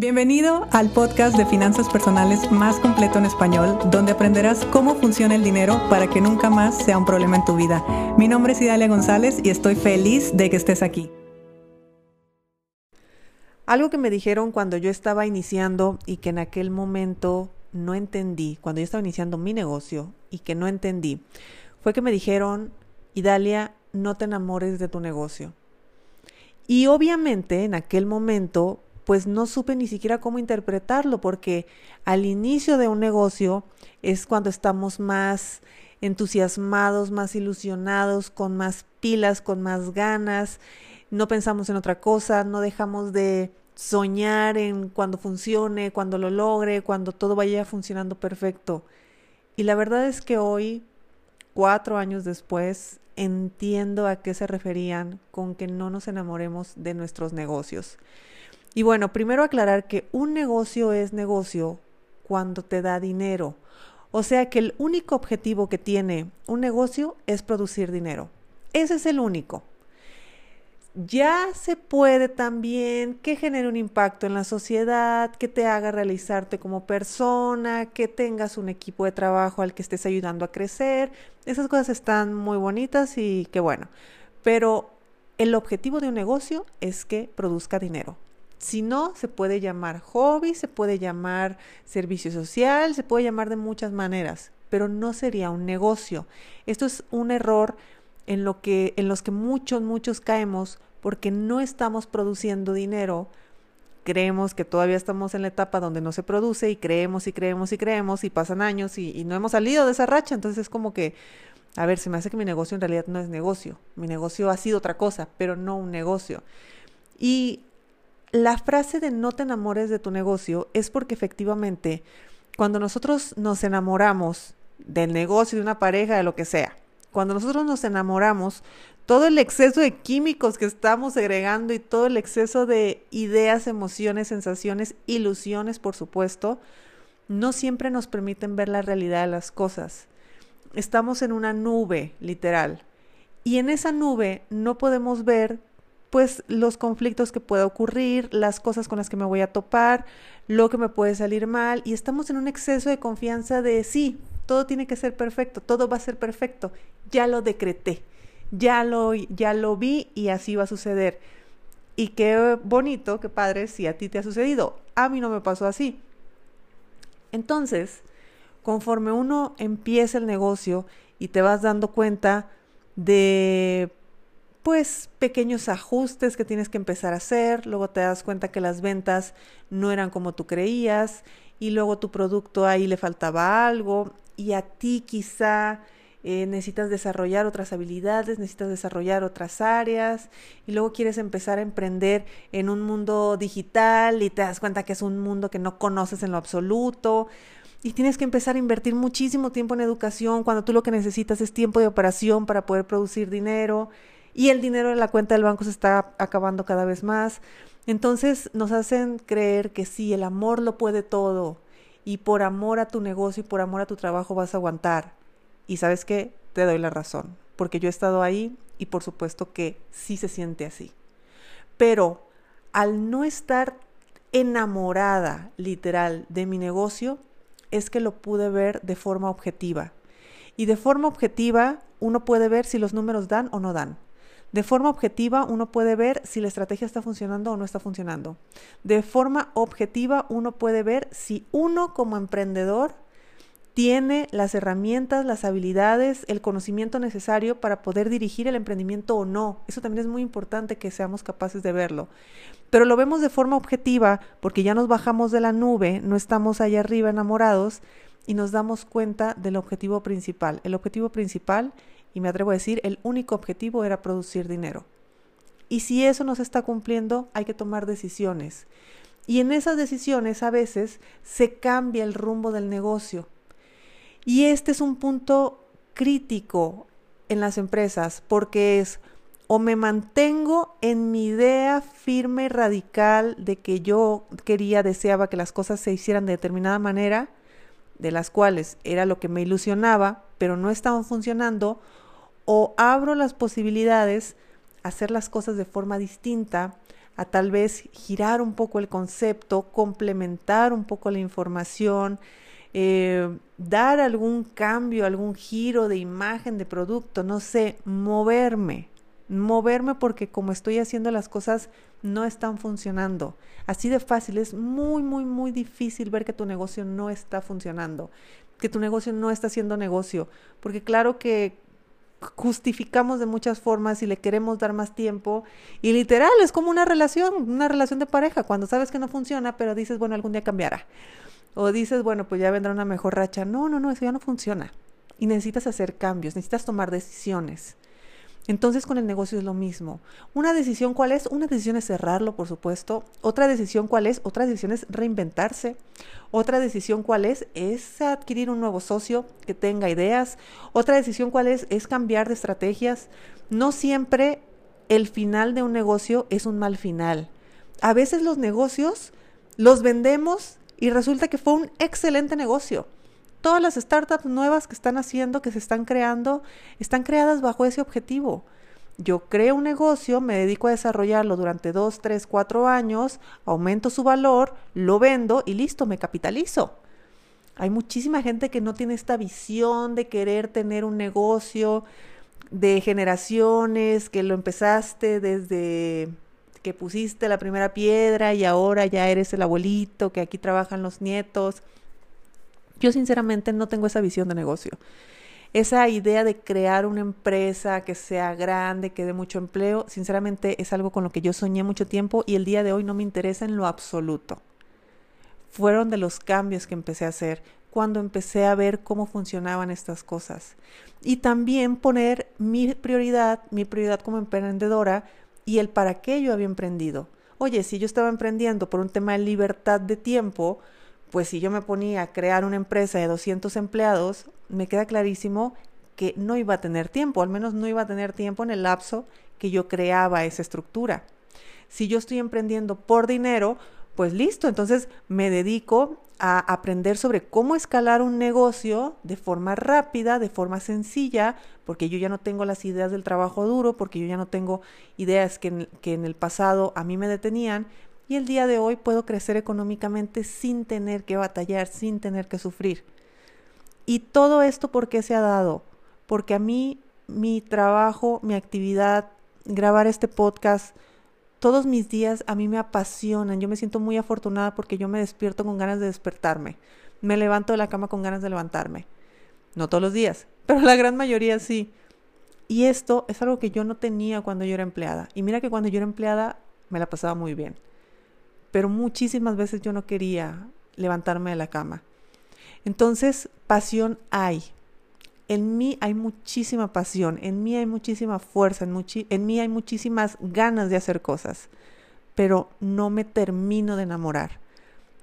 Bienvenido al podcast de finanzas personales más completo en español, donde aprenderás cómo funciona el dinero para que nunca más sea un problema en tu vida. Mi nombre es Idalia González y estoy feliz de que estés aquí. Algo que me dijeron cuando yo estaba iniciando y que en aquel momento no entendí, cuando yo estaba iniciando mi negocio y que no entendí, fue que me dijeron, Idalia, no te enamores de tu negocio. Y obviamente en aquel momento pues no supe ni siquiera cómo interpretarlo, porque al inicio de un negocio es cuando estamos más entusiasmados, más ilusionados, con más pilas, con más ganas, no pensamos en otra cosa, no dejamos de soñar en cuando funcione, cuando lo logre, cuando todo vaya funcionando perfecto. Y la verdad es que hoy, cuatro años después, entiendo a qué se referían con que no nos enamoremos de nuestros negocios. Y bueno, primero aclarar que un negocio es negocio cuando te da dinero. O sea que el único objetivo que tiene un negocio es producir dinero. Ese es el único. Ya se puede también que genere un impacto en la sociedad, que te haga realizarte como persona, que tengas un equipo de trabajo al que estés ayudando a crecer. Esas cosas están muy bonitas y qué bueno. Pero el objetivo de un negocio es que produzca dinero. Si no, se puede llamar hobby, se puede llamar servicio social, se puede llamar de muchas maneras, pero no sería un negocio. Esto es un error en lo que en los que muchos muchos caemos porque no estamos produciendo dinero. Creemos que todavía estamos en la etapa donde no se produce y creemos y creemos y creemos y pasan años y, y no hemos salido de esa racha. Entonces es como que, a ver, se me hace que mi negocio en realidad no es negocio. Mi negocio ha sido otra cosa, pero no un negocio. Y la frase de no te enamores de tu negocio es porque efectivamente cuando nosotros nos enamoramos del negocio, de una pareja, de lo que sea, cuando nosotros nos enamoramos, todo el exceso de químicos que estamos agregando y todo el exceso de ideas, emociones, sensaciones, ilusiones, por supuesto, no siempre nos permiten ver la realidad de las cosas. Estamos en una nube, literal. Y en esa nube no podemos ver pues los conflictos que pueda ocurrir, las cosas con las que me voy a topar, lo que me puede salir mal y estamos en un exceso de confianza de sí, todo tiene que ser perfecto, todo va a ser perfecto, ya lo decreté, ya lo, ya lo vi y así va a suceder. Y qué bonito, qué padre si a ti te ha sucedido. A mí no me pasó así. Entonces, conforme uno empieza el negocio y te vas dando cuenta de pues pequeños ajustes que tienes que empezar a hacer, luego te das cuenta que las ventas no eran como tú creías y luego tu producto ahí le faltaba algo y a ti quizá eh, necesitas desarrollar otras habilidades, necesitas desarrollar otras áreas y luego quieres empezar a emprender en un mundo digital y te das cuenta que es un mundo que no conoces en lo absoluto y tienes que empezar a invertir muchísimo tiempo en educación cuando tú lo que necesitas es tiempo de operación para poder producir dinero y el dinero en la cuenta del banco se está acabando cada vez más. Entonces nos hacen creer que sí, el amor lo puede todo y por amor a tu negocio y por amor a tu trabajo vas a aguantar. Y sabes qué, te doy la razón, porque yo he estado ahí y por supuesto que sí se siente así. Pero al no estar enamorada literal de mi negocio, es que lo pude ver de forma objetiva. Y de forma objetiva uno puede ver si los números dan o no dan. De forma objetiva, uno puede ver si la estrategia está funcionando o no está funcionando. De forma objetiva, uno puede ver si uno como emprendedor tiene las herramientas, las habilidades, el conocimiento necesario para poder dirigir el emprendimiento o no. Eso también es muy importante que seamos capaces de verlo. Pero lo vemos de forma objetiva porque ya nos bajamos de la nube, no estamos allá arriba enamorados y nos damos cuenta del objetivo principal. El objetivo principal y me atrevo a decir, el único objetivo era producir dinero. Y si eso no se está cumpliendo, hay que tomar decisiones. Y en esas decisiones a veces se cambia el rumbo del negocio. Y este es un punto crítico en las empresas porque es o me mantengo en mi idea firme y radical de que yo quería, deseaba que las cosas se hicieran de determinada manera, de las cuales era lo que me ilusionaba, pero no estaban funcionando, o abro las posibilidades hacer las cosas de forma distinta, a tal vez girar un poco el concepto, complementar un poco la información, eh, dar algún cambio, algún giro de imagen, de producto, no sé, moverme, moverme porque como estoy haciendo las cosas no están funcionando. Así de fácil, es muy, muy, muy difícil ver que tu negocio no está funcionando, que tu negocio no está haciendo negocio, porque claro que justificamos de muchas formas y le queremos dar más tiempo y literal es como una relación, una relación de pareja, cuando sabes que no funciona, pero dices, bueno, algún día cambiará. O dices, bueno, pues ya vendrá una mejor racha. No, no, no, eso ya no funciona. Y necesitas hacer cambios, necesitas tomar decisiones. Entonces con el negocio es lo mismo. Una decisión cuál es? Una decisión es cerrarlo, por supuesto. Otra decisión cuál es? Otra decisión es reinventarse. Otra decisión cuál es? Es adquirir un nuevo socio que tenga ideas. Otra decisión cuál es? Es cambiar de estrategias. No siempre el final de un negocio es un mal final. A veces los negocios los vendemos y resulta que fue un excelente negocio. Todas las startups nuevas que están haciendo, que se están creando, están creadas bajo ese objetivo. Yo creo un negocio, me dedico a desarrollarlo durante dos, tres, cuatro años, aumento su valor, lo vendo y listo, me capitalizo. Hay muchísima gente que no tiene esta visión de querer tener un negocio de generaciones, que lo empezaste desde que pusiste la primera piedra y ahora ya eres el abuelito, que aquí trabajan los nietos. Yo sinceramente no tengo esa visión de negocio. Esa idea de crear una empresa que sea grande, que dé mucho empleo, sinceramente es algo con lo que yo soñé mucho tiempo y el día de hoy no me interesa en lo absoluto. Fueron de los cambios que empecé a hacer cuando empecé a ver cómo funcionaban estas cosas. Y también poner mi prioridad, mi prioridad como emprendedora y el para qué yo había emprendido. Oye, si yo estaba emprendiendo por un tema de libertad de tiempo, pues si yo me ponía a crear una empresa de 200 empleados, me queda clarísimo que no iba a tener tiempo, al menos no iba a tener tiempo en el lapso que yo creaba esa estructura. Si yo estoy emprendiendo por dinero, pues listo, entonces me dedico a aprender sobre cómo escalar un negocio de forma rápida, de forma sencilla, porque yo ya no tengo las ideas del trabajo duro, porque yo ya no tengo ideas que en, que en el pasado a mí me detenían, y el día de hoy puedo crecer económicamente sin tener que batallar, sin tener que sufrir. Y todo esto, ¿por qué se ha dado? Porque a mí mi trabajo, mi actividad, grabar este podcast, todos mis días a mí me apasionan. Yo me siento muy afortunada porque yo me despierto con ganas de despertarme. Me levanto de la cama con ganas de levantarme. No todos los días, pero la gran mayoría sí. Y esto es algo que yo no tenía cuando yo era empleada. Y mira que cuando yo era empleada me la pasaba muy bien pero muchísimas veces yo no quería levantarme de la cama. Entonces, pasión hay. En mí hay muchísima pasión, en mí hay muchísima fuerza, en, en mí hay muchísimas ganas de hacer cosas, pero no me termino de enamorar,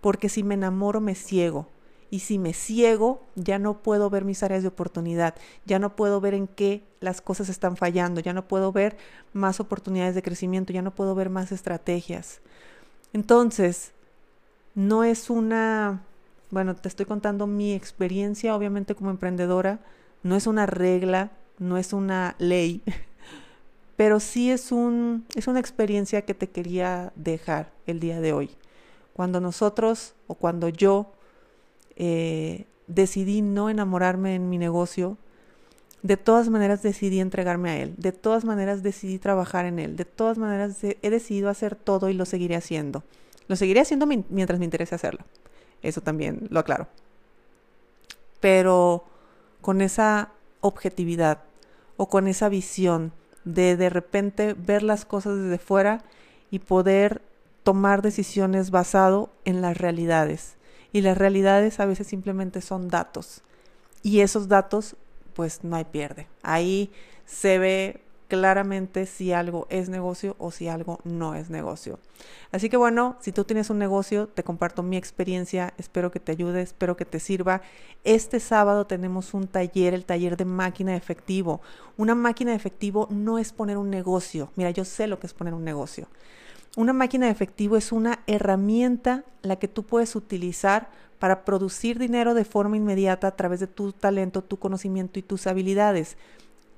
porque si me enamoro me ciego, y si me ciego, ya no puedo ver mis áreas de oportunidad, ya no puedo ver en qué las cosas están fallando, ya no puedo ver más oportunidades de crecimiento, ya no puedo ver más estrategias. Entonces, no es una, bueno, te estoy contando mi experiencia, obviamente como emprendedora, no es una regla, no es una ley, pero sí es, un, es una experiencia que te quería dejar el día de hoy. Cuando nosotros o cuando yo eh, decidí no enamorarme en mi negocio, de todas maneras decidí entregarme a Él, de todas maneras decidí trabajar en Él, de todas maneras he decidido hacer todo y lo seguiré haciendo. Lo seguiré haciendo mientras me interese hacerlo. Eso también lo aclaro. Pero con esa objetividad o con esa visión de de repente ver las cosas desde fuera y poder tomar decisiones basado en las realidades. Y las realidades a veces simplemente son datos. Y esos datos pues no hay pierde. Ahí se ve claramente si algo es negocio o si algo no es negocio. Así que bueno, si tú tienes un negocio, te comparto mi experiencia, espero que te ayude, espero que te sirva. Este sábado tenemos un taller, el taller de máquina de efectivo. Una máquina de efectivo no es poner un negocio. Mira, yo sé lo que es poner un negocio. Una máquina de efectivo es una herramienta la que tú puedes utilizar para producir dinero de forma inmediata a través de tu talento, tu conocimiento y tus habilidades.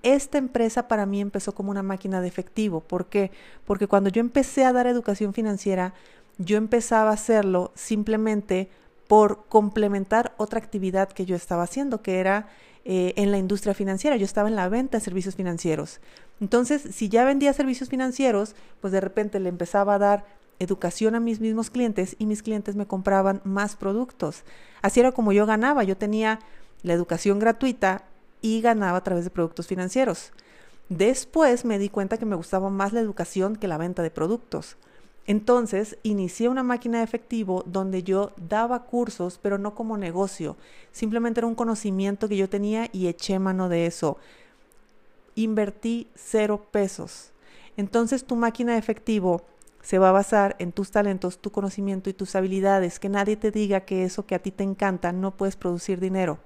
esta empresa para mí empezó como una máquina de efectivo. ¿Por qué? Porque cuando yo empecé a dar educación financiera, yo empezaba a hacerlo simplemente por complementar otra actividad que yo estaba haciendo, que era eh, en la industria financiera. Yo estaba en la venta de servicios financieros. Entonces, si ya vendía servicios financieros, pues de repente le empezaba a dar educación a mis mismos clientes y mis clientes me compraban más productos. Así era como yo ganaba. Yo tenía la educación gratuita y ganaba a través de productos financieros. Después me di cuenta que me gustaba más la educación que la venta de productos. Entonces inicié una máquina de efectivo donde yo daba cursos, pero no como negocio. Simplemente era un conocimiento que yo tenía y eché mano de eso. Invertí cero pesos. Entonces tu máquina de efectivo se va a basar en tus talentos, tu conocimiento y tus habilidades. Que nadie te diga que eso que a ti te encanta no puedes producir dinero.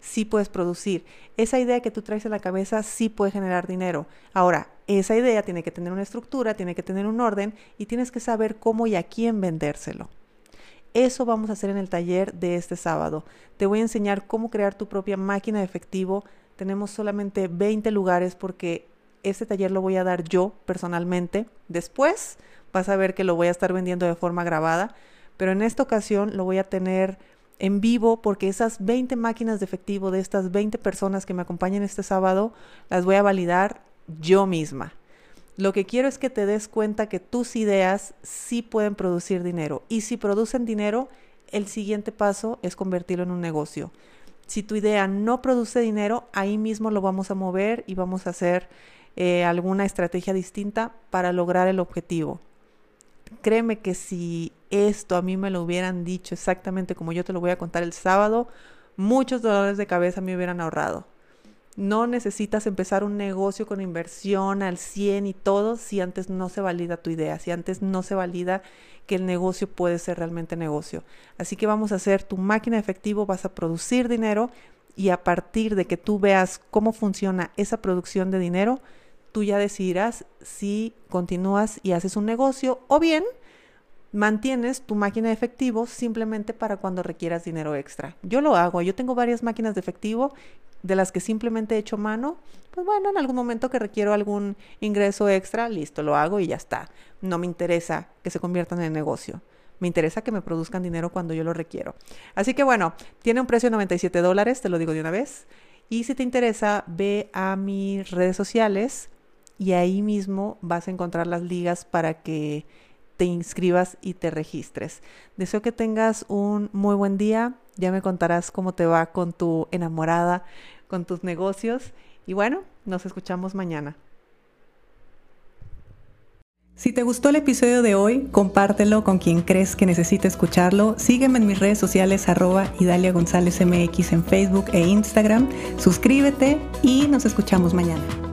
Sí puedes producir. Esa idea que tú traes en la cabeza sí puede generar dinero. Ahora, esa idea tiene que tener una estructura, tiene que tener un orden y tienes que saber cómo y a quién vendérselo. Eso vamos a hacer en el taller de este sábado. Te voy a enseñar cómo crear tu propia máquina de efectivo. Tenemos solamente 20 lugares porque este taller lo voy a dar yo personalmente. Después vas a ver que lo voy a estar vendiendo de forma grabada, pero en esta ocasión lo voy a tener en vivo porque esas 20 máquinas de efectivo de estas 20 personas que me acompañan este sábado las voy a validar yo misma. Lo que quiero es que te des cuenta que tus ideas sí pueden producir dinero y si producen dinero, el siguiente paso es convertirlo en un negocio. Si tu idea no produce dinero, ahí mismo lo vamos a mover y vamos a hacer eh, alguna estrategia distinta para lograr el objetivo. Créeme que si esto a mí me lo hubieran dicho exactamente como yo te lo voy a contar el sábado, muchos dolores de cabeza me hubieran ahorrado. No necesitas empezar un negocio con inversión al 100 y todo si antes no se valida tu idea, si antes no se valida que el negocio puede ser realmente negocio. Así que vamos a hacer tu máquina de efectivo, vas a producir dinero y a partir de que tú veas cómo funciona esa producción de dinero, tú ya decidirás si continúas y haces un negocio o bien mantienes tu máquina de efectivo simplemente para cuando requieras dinero extra. Yo lo hago, yo tengo varias máquinas de efectivo de las que simplemente he hecho mano, pues bueno, en algún momento que requiero algún ingreso extra, listo, lo hago y ya está. No me interesa que se conviertan en negocio. Me interesa que me produzcan dinero cuando yo lo requiero. Así que bueno, tiene un precio de 97 dólares, te lo digo de una vez. Y si te interesa, ve a mis redes sociales y ahí mismo vas a encontrar las ligas para que te inscribas y te registres. Deseo que tengas un muy buen día. Ya me contarás cómo te va con tu enamorada, con tus negocios. Y bueno, nos escuchamos mañana. Si te gustó el episodio de hoy, compártelo con quien crees que necesite escucharlo. Sígueme en mis redes sociales arroba Idalia González MX en Facebook e Instagram. Suscríbete y nos escuchamos mañana.